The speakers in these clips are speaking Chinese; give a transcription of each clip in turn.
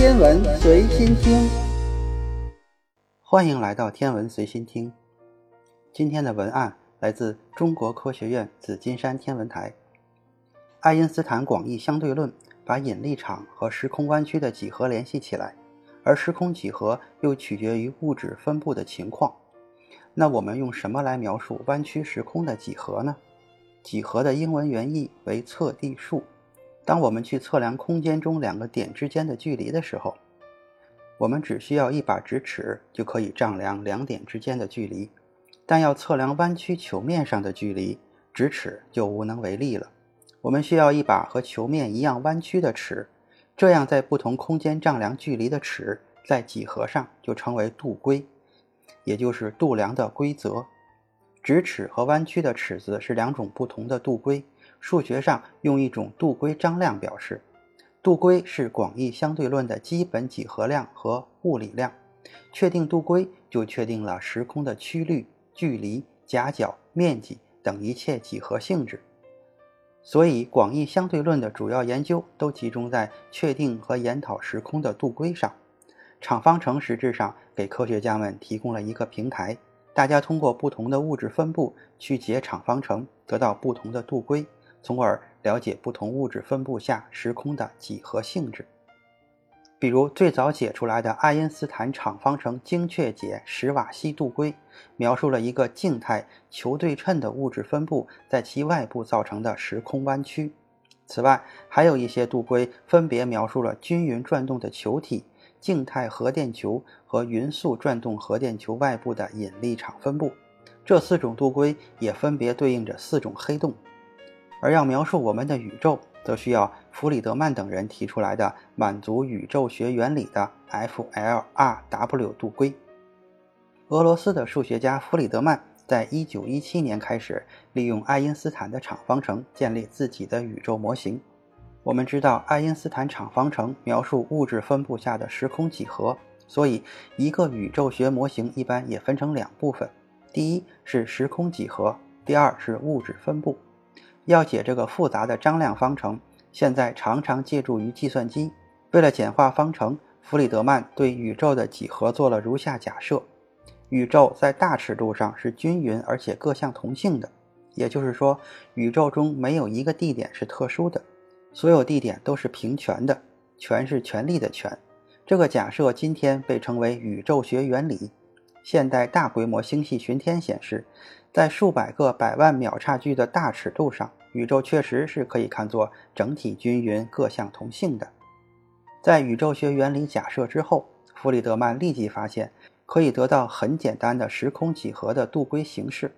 天文随心听，欢迎来到天文随心听。今天的文案来自中国科学院紫金山天文台。爱因斯坦广义相对论把引力场和时空弯曲的几何联系起来，而时空几何又取决于物质分布的情况。那我们用什么来描述弯曲时空的几何呢？几何的英文原意为测地数。当我们去测量空间中两个点之间的距离的时候，我们只需要一把直尺就可以丈量两点之间的距离。但要测量弯曲球面上的距离，直尺就无能为力了。我们需要一把和球面一样弯曲的尺，这样在不同空间丈量距离的尺，在几何上就称为度规，也就是度量的规则。直尺和弯曲的尺子是两种不同的度规。数学上用一种度规张量表示，度规是广义相对论的基本几何量和物理量。确定度规，就确定了时空的曲率、距离、夹角、面积等一切几何性质。所以，广义相对论的主要研究都集中在确定和研讨时空的度规上。场方程实质上给科学家们提供了一个平台，大家通过不同的物质分布去解场方程，得到不同的度规。从而了解不同物质分布下时空的几何性质。比如，最早解出来的爱因斯坦场方程精确解史瓦西度规，描述了一个静态球对称的物质分布在其外部造成的时空弯曲。此外，还有一些度规分别描述了均匀转动的球体、静态核电球和匀速转动核电球外部的引力场分布。这四种度规也分别对应着四种黑洞。而要描述我们的宇宙，则需要弗里德曼等人提出来的满足宇宙学原理的 F-L-R-W 度规。俄罗斯的数学家弗里德曼在1917年开始利用爱因斯坦的场方程建立自己的宇宙模型。我们知道，爱因斯坦场方程描述物质分布下的时空几何，所以一个宇宙学模型一般也分成两部分：第一是时空几何，第二是物质分布。要解这个复杂的张量方程，现在常常借助于计算机。为了简化方程，弗里德曼对宇宙的几何做了如下假设：宇宙在大尺度上是均匀而且各项同性的，也就是说，宇宙中没有一个地点是特殊的，所有地点都是平权的，权是权力的权。这个假设今天被称为宇宙学原理。现代大规模星系巡天显示，在数百个百万秒差距的大尺度上。宇宙确实是可以看作整体均匀、各项同性的。在宇宙学原理假设之后，弗里德曼立即发现可以得到很简单的时空几何的度规形式。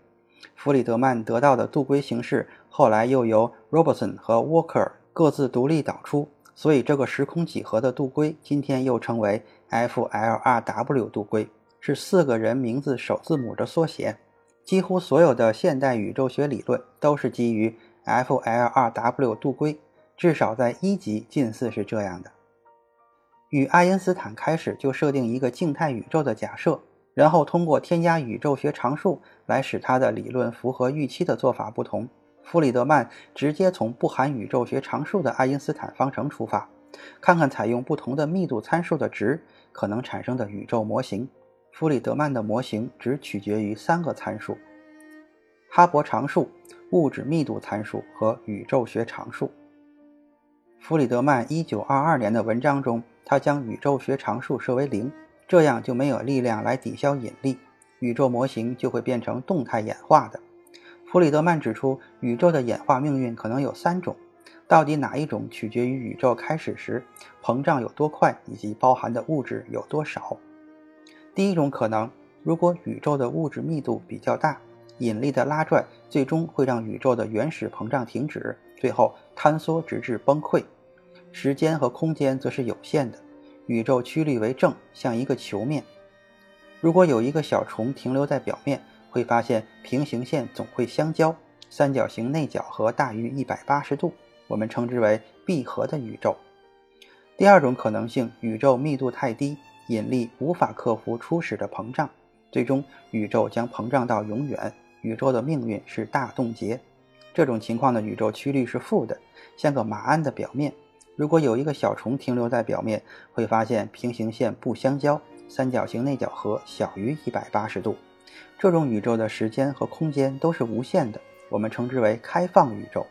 弗里德曼得到的度规形式后来又由 Robertson 和 Walker 各自独立导出，所以这个时空几何的度规今天又称为 F-L-R-W 度规，是四个人名字首字母的缩写。几乎所有的现代宇宙学理论都是基于。F-L-R-W 度规，至少在一级近似是这样的。与爱因斯坦开始就设定一个静态宇宙的假设，然后通过添加宇宙学常数来使他的理论符合预期的做法不同。弗里德曼直接从不含宇宙学常数的爱因斯坦方程出发，看看采用不同的密度参数的值可能产生的宇宙模型。弗里德曼的模型只取决于三个参数：哈勃常数。物质密度参数和宇宙学常数。弗里德曼1922年的文章中，他将宇宙学常数设为零，这样就没有力量来抵消引力，宇宙模型就会变成动态演化的。弗里德曼指出，宇宙的演化命运可能有三种，到底哪一种取决于宇宙开始时膨胀有多快以及包含的物质有多少。第一种可能，如果宇宙的物质密度比较大。引力的拉拽最终会让宇宙的原始膨胀停止，最后坍缩直至崩溃。时间和空间则是有限的，宇宙曲率为正，像一个球面。如果有一个小虫停留在表面，会发现平行线总会相交，三角形内角和大于一百八十度，我们称之为闭合的宇宙。第二种可能性，宇宙密度太低，引力无法克服初始的膨胀，最终宇宙将膨胀到永远。宇宙的命运是大冻结，这种情况的宇宙曲率是负的，像个马鞍的表面。如果有一个小虫停留在表面，会发现平行线不相交，三角形内角和小于一百八十度。这种宇宙的时间和空间都是无限的，我们称之为开放宇宙。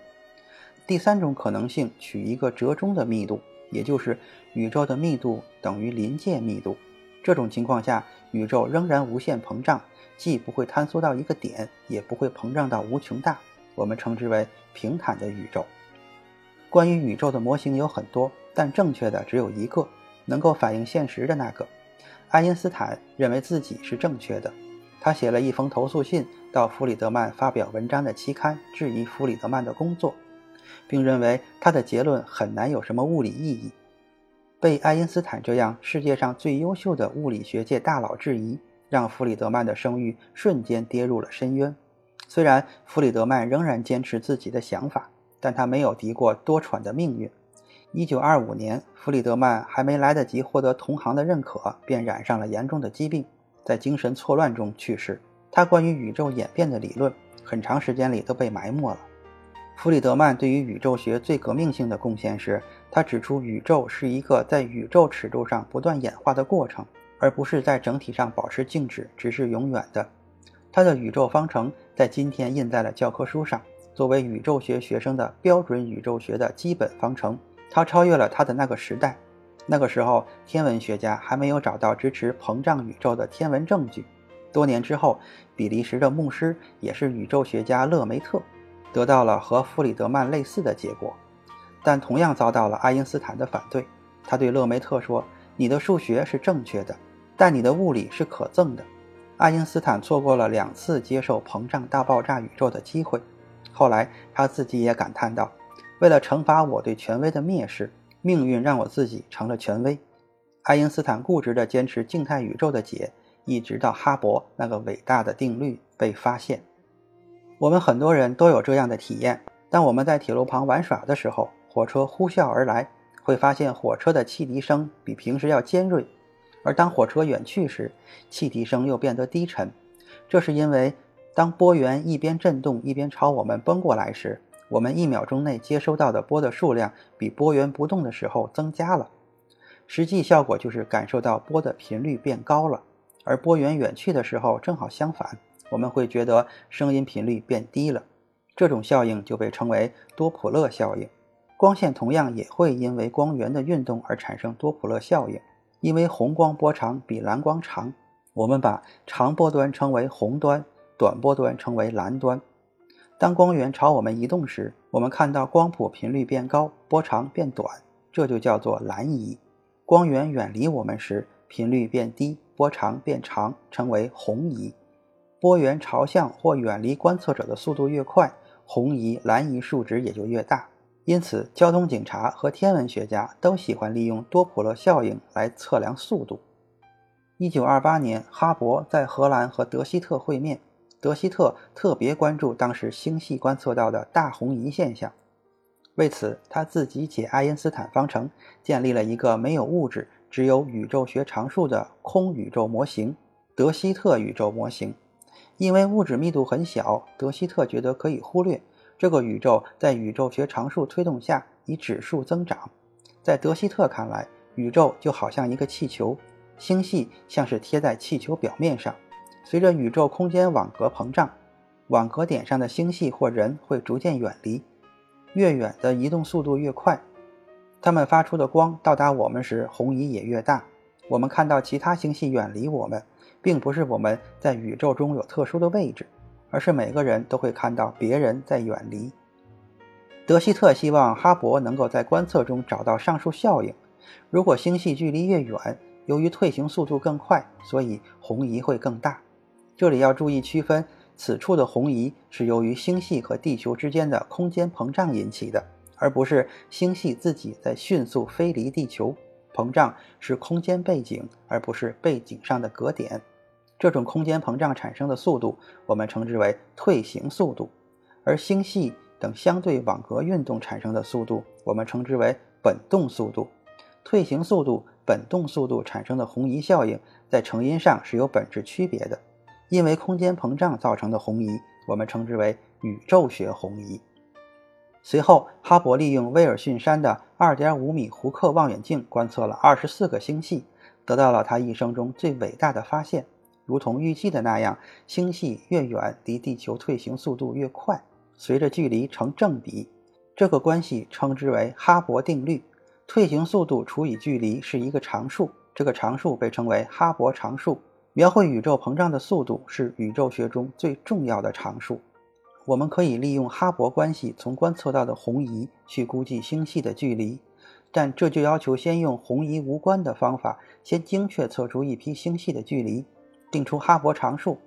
第三种可能性，取一个折中的密度，也就是宇宙的密度等于临界密度。这种情况下，宇宙仍然无限膨胀，既不会坍缩到一个点，也不会膨胀到无穷大。我们称之为平坦的宇宙。关于宇宙的模型有很多，但正确的只有一个，能够反映现实的那个。爱因斯坦认为自己是正确的。他写了一封投诉信到弗里德曼发表文章的期刊，质疑弗里德曼的工作，并认为他的结论很难有什么物理意义。被爱因斯坦这样世界上最优秀的物理学界大佬质疑，让弗里德曼的声誉瞬间跌入了深渊。虽然弗里德曼仍然坚持自己的想法，但他没有敌过多舛的命运。一九二五年，弗里德曼还没来得及获得同行的认可，便染上了严重的疾病，在精神错乱中去世。他关于宇宙演变的理论，很长时间里都被埋没了。弗里德曼对于宇宙学最革命性的贡献是，他指出宇宙是一个在宇宙尺度上不断演化的过程，而不是在整体上保持静止，直至永远的。他的宇宙方程在今天印在了教科书上，作为宇宙学学生的标准宇宙学的基本方程。他超越了他的那个时代，那个时候天文学家还没有找到支持膨胀宇宙的天文证据。多年之后，比利时的牧师也是宇宙学家勒梅特。得到了和弗里德曼类似的结果，但同样遭到了爱因斯坦的反对。他对勒梅特说：“你的数学是正确的，但你的物理是可憎的。”爱因斯坦错过了两次接受膨胀大爆炸宇宙的机会。后来他自己也感叹道：“为了惩罚我对权威的蔑视，命运让我自己成了权威。”爱因斯坦固执地坚持静态宇宙的解，一直到哈勃那个伟大的定律被发现。我们很多人都有这样的体验：当我们在铁路旁玩耍的时候，火车呼啸而来，会发现火车的汽笛声比平时要尖锐；而当火车远去时，汽笛声又变得低沉。这是因为，当波源一边震动一边朝我们奔过来时，我们一秒钟内接收到的波的数量比波源不动的时候增加了。实际效果就是感受到波的频率变高了，而波源远去的时候正好相反。我们会觉得声音频率变低了，这种效应就被称为多普勒效应。光线同样也会因为光源的运动而产生多普勒效应。因为红光波长比蓝光长，我们把长波端称为红端，短波端称为蓝端。当光源朝我们移动时，我们看到光谱频率变高，波长变短，这就叫做蓝移。光源远离我们时，频率变低，波长变长，称为红移。波源朝向或远离观测者的速度越快，红移、蓝移数值也就越大。因此，交通警察和天文学家都喜欢利用多普勒效应来测量速度。一九二八年，哈勃在荷兰和德希特会面，德希特特别关注当时星系观测到的大红移现象，为此他自己解爱因斯坦方程，建立了一个没有物质、只有宇宙学常数的空宇宙模型——德希特宇宙模型。因为物质密度很小，德希特觉得可以忽略这个宇宙在宇宙学常数推动下以指数增长。在德希特看来，宇宙就好像一个气球，星系像是贴在气球表面上。随着宇宙空间网格膨胀，网格点上的星系或人会逐渐远离，越远的移动速度越快。它们发出的光到达我们时，红移也越大。我们看到其他星系远离我们。并不是我们在宇宙中有特殊的位置，而是每个人都会看到别人在远离。德希特希望哈勃能够在观测中找到上述效应。如果星系距离越远，由于退行速度更快，所以红移会更大。这里要注意区分，此处的红移是由于星系和地球之间的空间膨胀引起的，而不是星系自己在迅速飞离地球。膨胀是空间背景，而不是背景上的格点。这种空间膨胀产生的速度，我们称之为退行速度；而星系等相对网格运动产生的速度，我们称之为本动速度。退行速度、本动速度产生的红移效应，在成因上是有本质区别的。因为空间膨胀造成的红移，我们称之为宇宙学红移。随后，哈勃利用威尔逊山的2.5米胡克望远镜观测了24个星系，得到了他一生中最伟大的发现。如同预计的那样，星系越远，离地球退行速度越快，随着距离成正比。这个关系称之为哈勃定律。退行速度除以距离是一个常数，这个常数被称为哈勃常数。描绘宇宙膨胀的速度是宇宙学中最重要的常数。我们可以利用哈勃关系从观测到的红移去估计星系的距离，但这就要求先用红移无关的方法，先精确测出一批星系的距离，定出哈勃常数。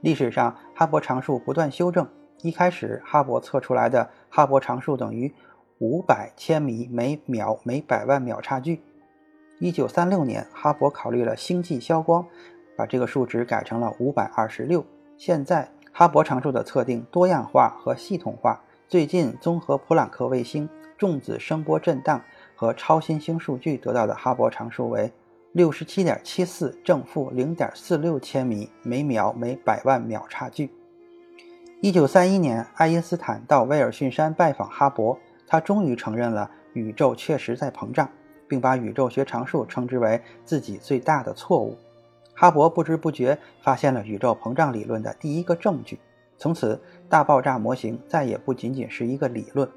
历史上，哈勃常数不断修正。一开始，哈勃测出来的哈勃常数等于五百千米每秒每百万秒差距。一九三六年，哈勃考虑了星际消光。把这个数值改成了五百二十六。现在哈勃常数的测定多样化和系统化。最近综合普朗克卫星、重子声波震荡和超新星数据得到的哈勃常数为六十七点七四正负零点四六千米每秒每百万秒差距。一九三一年，爱因斯坦到威尔逊山拜访哈勃，他终于承认了宇宙确实在膨胀，并把宇宙学常数称之为自己最大的错误。哈勃不知不觉发现了宇宙膨胀理论的第一个证据，从此大爆炸模型再也不仅仅是一个理论。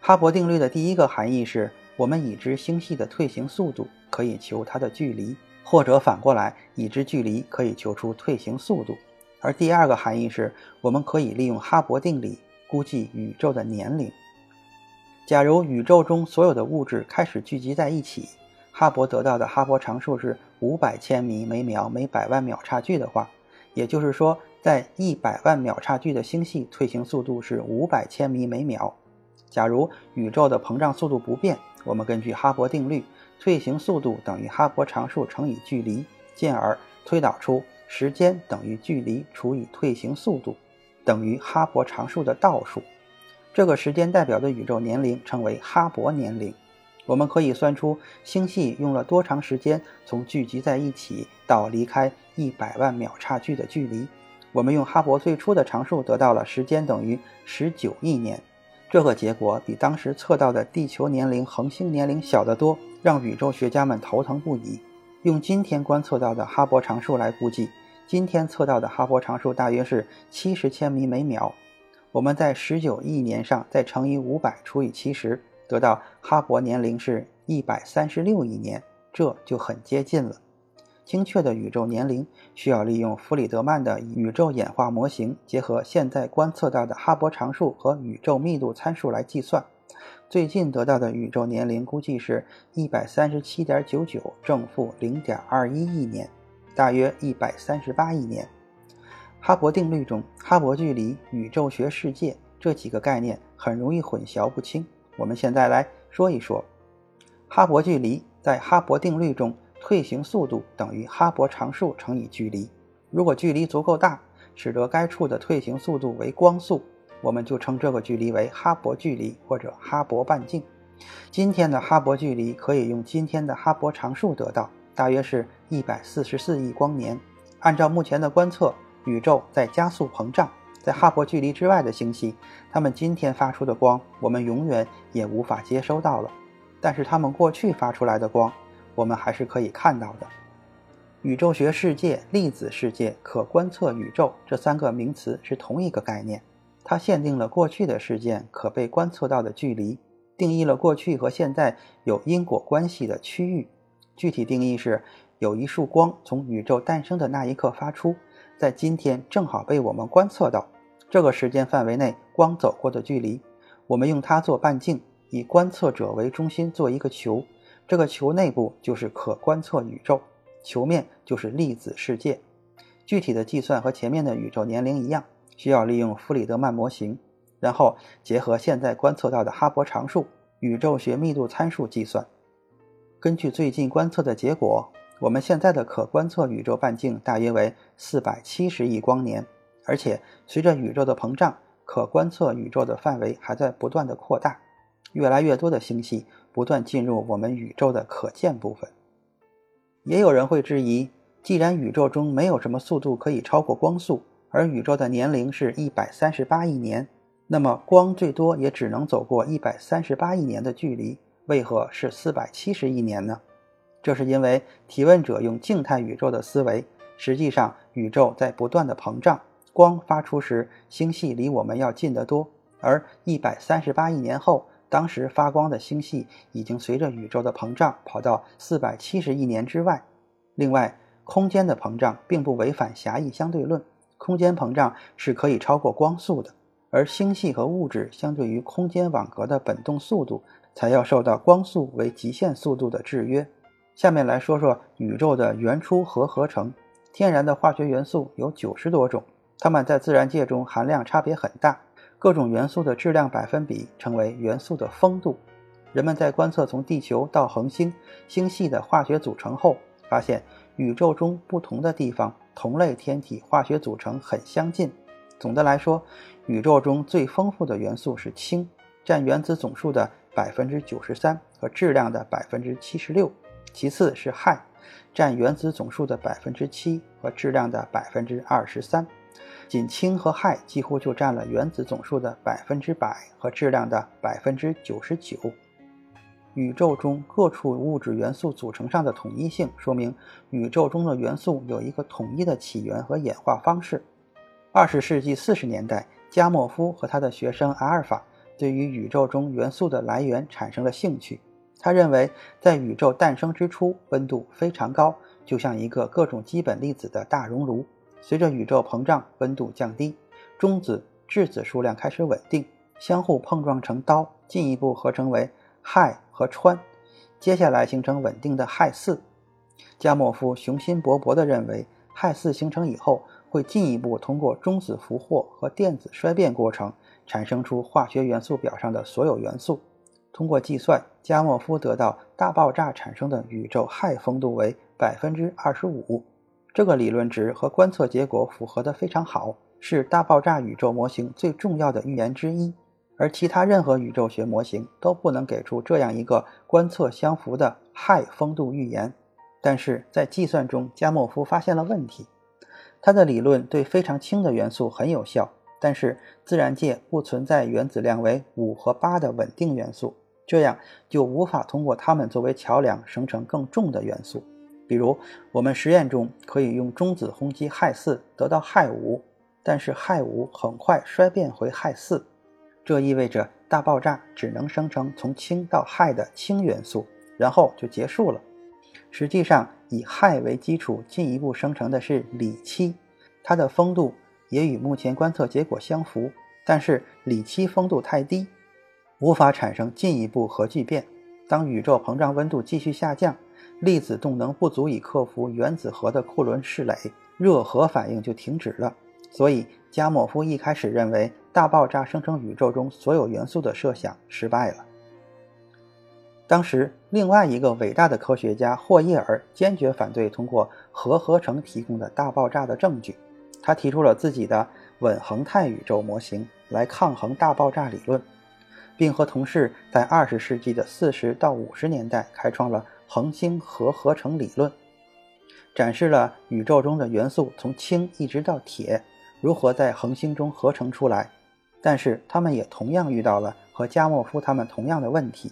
哈勃定律的第一个含义是我们已知星系的退行速度可以求它的距离，或者反过来，已知距离可以求出退行速度。而第二个含义是我们可以利用哈勃定理估计宇宙的年龄。假如宇宙中所有的物质开始聚集在一起。哈勃得到的哈勃常数是五百千米每秒每百万秒差距的话，也就是说，在一百万秒差距的星系退行速度是五百千米每秒。假如宇宙的膨胀速度不变，我们根据哈勃定律，退行速度等于哈勃常数乘以距离，进而推导出时间等于距离除以退行速度，等于哈勃常数的倒数。这个时间代表的宇宙年龄称为哈勃年龄。我们可以算出星系用了多长时间从聚集在一起到离开一百万秒差距的距离。我们用哈勃最初的常数得到了时间等于十九亿年。这个结果比当时测到的地球年龄、恒星年龄小得多，让宇宙学家们头疼不已。用今天观测到的哈勃常数来估计，今天测到的哈勃常数大约是七十千米每秒。我们在十九亿年上再乘以五百除以七十。得到哈勃年龄是一百三十六亿年，这就很接近了。精确的宇宙年龄需要利用弗里德曼的宇宙演化模型，结合现在观测到的哈勃常数和宇宙密度参数来计算。最近得到的宇宙年龄估计是一百三十七点九九正负零点二一亿年，大约一百三十八亿年。哈勃定律中，哈勃距离、宇宙学世界这几个概念很容易混淆不清。我们现在来说一说，哈勃距离在哈勃定律中，退行速度等于哈勃常数乘以距离。如果距离足够大，使得该处的退行速度为光速，我们就称这个距离为哈勃距离或者哈勃半径。今天的哈勃距离可以用今天的哈勃常数得到，大约是一百四十四亿光年。按照目前的观测，宇宙在加速膨胀。在哈勃距离之外的星系，它们今天发出的光，我们永远也无法接收到了。但是它们过去发出来的光，我们还是可以看到的。宇宙学世界、粒子世界、可观测宇宙这三个名词是同一个概念。它限定了过去的事件可被观测到的距离，定义了过去和现在有因果关系的区域。具体定义是：有一束光从宇宙诞生的那一刻发出。在今天正好被我们观测到，这个时间范围内光走过的距离，我们用它做半径，以观测者为中心做一个球，这个球内部就是可观测宇宙，球面就是粒子世界。具体的计算和前面的宇宙年龄一样，需要利用弗里德曼模型，然后结合现在观测到的哈勃常数、宇宙学密度参数计算。根据最近观测的结果。我们现在的可观测宇宙半径大约为四百七十亿光年，而且随着宇宙的膨胀，可观测宇宙的范围还在不断的扩大，越来越多的星系不断进入我们宇宙的可见部分。也有人会质疑，既然宇宙中没有什么速度可以超过光速，而宇宙的年龄是一百三十八亿年，那么光最多也只能走过一百三十八亿年的距离。为何是四百七十亿年呢？这是因为提问者用静态宇宙的思维，实际上宇宙在不断的膨胀，光发出时，星系离我们要近得多，而一百三十八亿年后，当时发光的星系已经随着宇宙的膨胀跑到四百七十亿年之外。另外，空间的膨胀并不违反狭义相对论，空间膨胀是可以超过光速的，而星系和物质相对于空间网格的本动速度，才要受到光速为极限速度的制约。下面来说说宇宙的原初核合成。天然的化学元素有九十多种，它们在自然界中含量差别很大。各种元素的质量百分比称为元素的丰度。人们在观测从地球到恒星、星系的化学组成后，发现宇宙中不同的地方同类天体化学组成很相近。总的来说，宇宙中最丰富的元素是氢，占原子总数的百分之九十三和质量的百分之七十六。其次是氦，占原子总数的百分之七和质量的百分之二十三，仅氢和氦几乎就占了原子总数的百分之百和质量的百分之九十九。宇宙中各处物质元素组成上的统一性，说明宇宙中的元素有一个统一的起源和演化方式。二十世纪四十年代，加莫夫和他的学生阿尔法对于宇宙中元素的来源产生了兴趣。他认为，在宇宙诞生之初，温度非常高，就像一个各种基本粒子的大熔炉。随着宇宙膨胀，温度降低，中子、质子数量开始稳定，相互碰撞成氘，进一步合成为氦和氚，接下来形成稳定的氦四。加莫夫雄心勃勃地认为，氦四形成以后，会进一步通过中子俘获和电子衰变过程，产生出化学元素表上的所有元素。通过计算，加莫夫得到大爆炸产生的宇宙氦丰度为百分之二十五。这个理论值和观测结果符合得非常好，是大爆炸宇宙模型最重要的预言之一。而其他任何宇宙学模型都不能给出这样一个观测相符的氦丰度预言。但是在计算中，加莫夫发现了问题。他的理论对非常轻的元素很有效。但是自然界不存在原子量为五和八的稳定元素，这样就无法通过它们作为桥梁生成更重的元素。比如，我们实验中可以用中子轰击氦四得到氦五，但是氦五很快衰变回氦四，这意味着大爆炸只能生成从氢到氦的氢元素，然后就结束了。实际上，以氦为基础进一步生成的是锂七，它的丰度。也与目前观测结果相符，但是锂七丰度太低，无法产生进一步核聚变。当宇宙膨胀温度继续下降，粒子动能不足以克服原子核的库伦势垒，热核反应就停止了。所以加莫夫一开始认为大爆炸生成宇宙中所有元素的设想失败了。当时，另外一个伟大的科学家霍伊尔坚决反对通过核合成提供的大爆炸的证据。他提出了自己的稳恒态宇宙模型来抗衡大爆炸理论，并和同事在二十世纪的四十到五十年代开创了恒星核合成理论，展示了宇宙中的元素从氢一直到铁如何在恒星中合成出来。但是他们也同样遇到了和加莫夫他们同样的问题：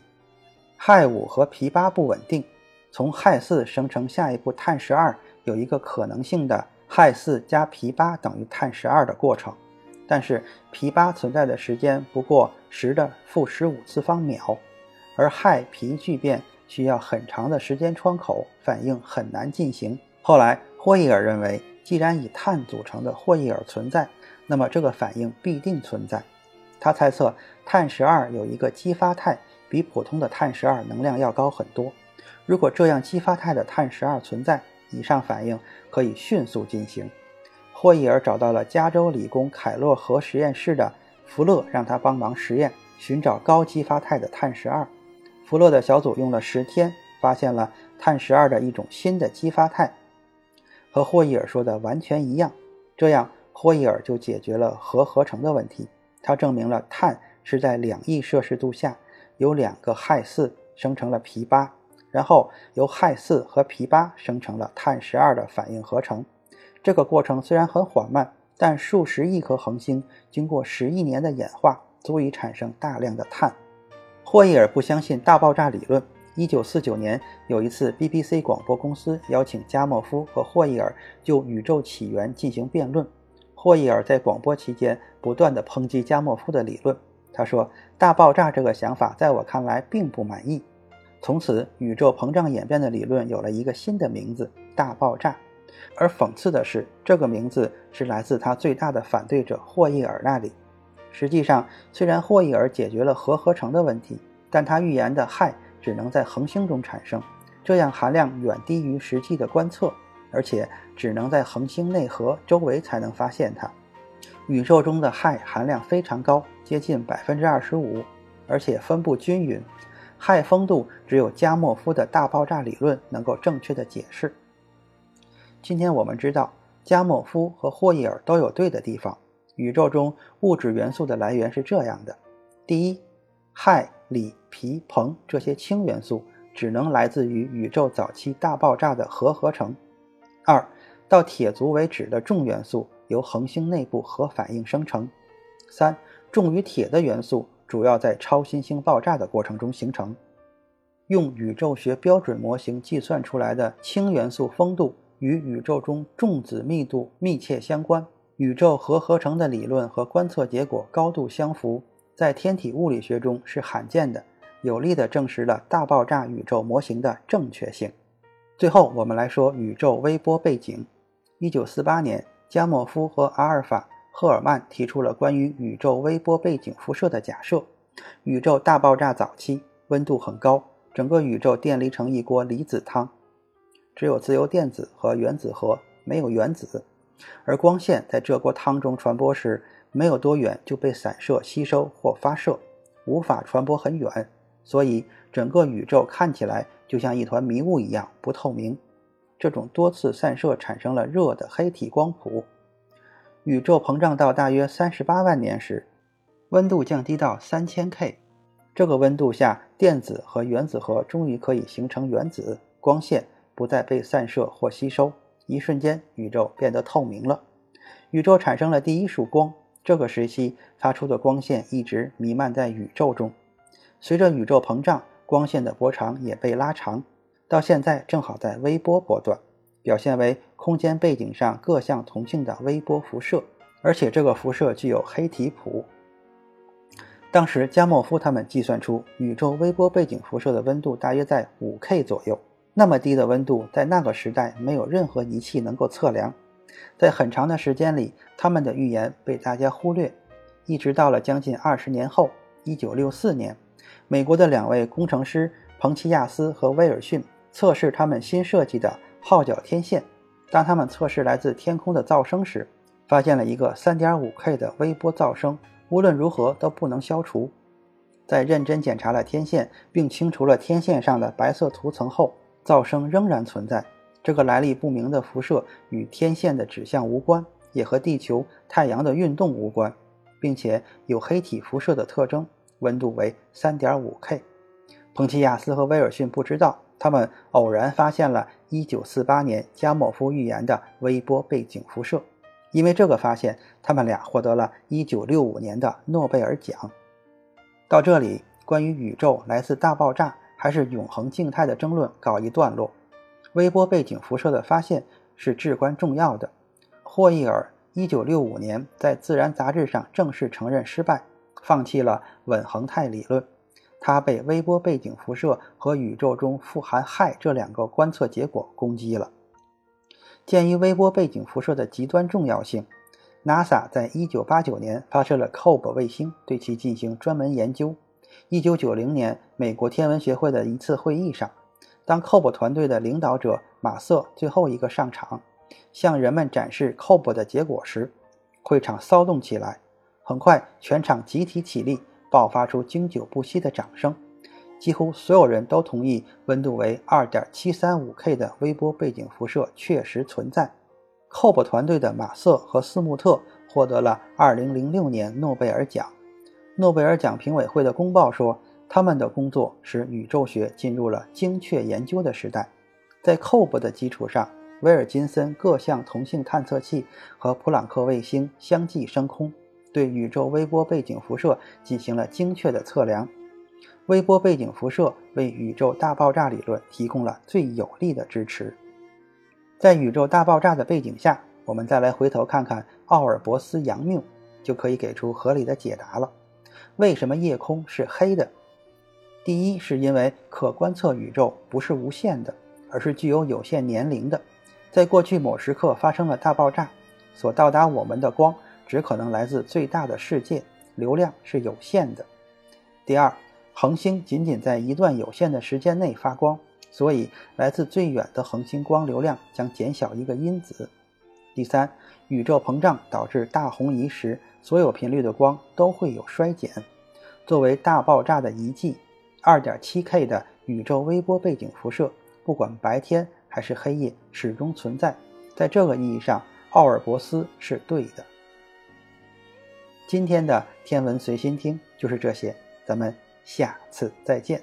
氦五和铍八不稳定，从氦四生成下一步碳十二有一个可能性的。氦四加铍八等于碳十二的过程，但是铍八存在的时间不过十的负十五次方秒，而氦铍聚变需要很长的时间窗口，反应很难进行。后来霍伊尔认为，既然以碳组成的霍伊尔存在，那么这个反应必定存在。他猜测碳十二有一个激发态，比普通的碳十二能量要高很多。如果这样激发态的碳十二存在，以上反应可以迅速进行。霍伊尔找到了加州理工凯洛核实验室的福勒，让他帮忙实验，寻找高激发态的碳十二。福勒的小组用了十天，发现了碳十二的一种新的激发态，和霍伊尔说的完全一样。这样，霍伊尔就解决了核合成的问题。他证明了碳是在两亿摄氏度下，有两个氦四生成了铍八。然后由氦四和铍八生成了碳十二的反应合成。这个过程虽然很缓慢，但数十亿颗恒星经过十亿年的演化，足以产生大量的碳。霍伊尔不相信大爆炸理论。一九四九年，有一次，BBC 广播公司邀请加莫夫和霍伊尔就宇宙起源进行辩论。霍伊尔在广播期间不断地抨击加莫夫的理论。他说：“大爆炸这个想法在我看来并不满意。”从此，宇宙膨胀演变的理论有了一个新的名字——大爆炸。而讽刺的是，这个名字是来自他最大的反对者霍伊尔那里。实际上，虽然霍伊尔解决了核合成的问题，但他预言的氦只能在恒星中产生，这样含量远低于实际的观测，而且只能在恒星内核周围才能发现它。宇宙中的氦含量非常高，接近百分之二十五，而且分布均匀。氦丰度只有加莫夫的大爆炸理论能够正确的解释。今天我们知道，加莫夫和霍伊尔都有对的地方。宇宙中物质元素的来源是这样的：第一，氦、锂、铍、硼这些氢元素只能来自于宇宙早期大爆炸的核合成；二，到铁族为止的重元素由恒星内部核反应生成；三，重于铁的元素主要在超新星爆炸的过程中形成。用宇宙学标准模型计算出来的氢元素丰度与宇宙中重子密度密切相关。宇宙核合成的理论和观测结果高度相符，在天体物理学中是罕见的，有力地证实了大爆炸宇宙模型的正确性。最后，我们来说宇宙微波背景。一九四八年，加莫夫和阿尔法·赫尔曼提出了关于宇宙微波背景辐射的假设：宇宙大爆炸早期温度很高，整个宇宙电离成一锅离子汤，只有自由电子和原子核，没有原子。而光线在这锅汤中传播时，没有多远就被散射、吸收或发射，无法传播很远，所以整个宇宙看起来就像一团迷雾一样不透明。这种多次散射产生了热的黑体光谱。宇宙膨胀到大约三十八万年时，温度降低到三千 K，这个温度下，电子和原子核终于可以形成原子，光线不再被散射或吸收。一瞬间，宇宙变得透明了，宇宙产生了第一束光。这个时期发出的光线一直弥漫在宇宙中。随着宇宙膨胀，光线的波长也被拉长，到现在正好在微波波段，表现为空间背景上各项同性的微波辐射，而且这个辐射具有黑体谱。当时加莫夫他们计算出宇宙微波背景辐射的温度大约在五 K 左右。那么低的温度，在那个时代没有任何仪器能够测量。在很长的时间里，他们的预言被大家忽略，一直到了将近二十年后，1964年，美国的两位工程师彭齐亚斯和威尔逊测试他们新设计的号角天线。当他们测试来自天空的噪声时，发现了一个 3.5K 的微波噪声，无论如何都不能消除。在认真检查了天线，并清除了天线上的白色涂层后，噪声仍然存在。这个来历不明的辐射与天线的指向无关，也和地球、太阳的运动无关，并且有黑体辐射的特征，温度为3.5 K。彭齐亚斯和威尔逊不知道，他们偶然发现了1948年加莫夫预言的微波背景辐射。因为这个发现，他们俩获得了1965年的诺贝尔奖。到这里，关于宇宙来自大爆炸。还是永恒静态的争论告一段落。微波背景辐射的发现是至关重要的。霍伊尔1965年在《自然》杂志上正式承认失败，放弃了稳恒态理论。他被微波背景辐射和宇宙中富含氦这两个观测结果攻击了。鉴于微波背景辐射的极端重要性，NASA 在1989年发射了 COBE 卫星，对其进行专门研究。一九九零年，美国天文学会的一次会议上，当 COBE 团队的领导者马瑟最后一个上场，向人们展示 COBE 的结果时，会场骚动起来。很快，全场集体起立，爆发出经久不息的掌声。几乎所有人都同意，温度为二点七三五 K 的微波背景辐射确实存在。COBE 团队的马瑟和斯穆特获得了二零零六年诺贝尔奖。诺贝尔奖评委会的公报说，他们的工作使宇宙学进入了精确研究的时代。在 c o b 的基础上，威尔金森各项同性探测器和普朗克卫星相继升空，对宇宙微波背景辐射进行了精确的测量。微波背景辐射为宇宙大爆炸理论提供了最有力的支持。在宇宙大爆炸的背景下，我们再来回头看看奥尔伯斯杨谬，就可以给出合理的解答了。为什么夜空是黑的？第一，是因为可观测宇宙不是无限的，而是具有有限年龄的。在过去某时刻发生了大爆炸，所到达我们的光只可能来自最大的世界，流量是有限的。第二，恒星仅仅在一段有限的时间内发光，所以来自最远的恒星光流量将减小一个因子。第三，宇宙膨胀导致大红移时，所有频率的光都会有衰减。作为大爆炸的遗迹，2.7K 的宇宙微波背景辐射，不管白天还是黑夜，始终存在。在这个意义上，奥尔伯斯是对的。今天的天文随心听就是这些，咱们下次再见。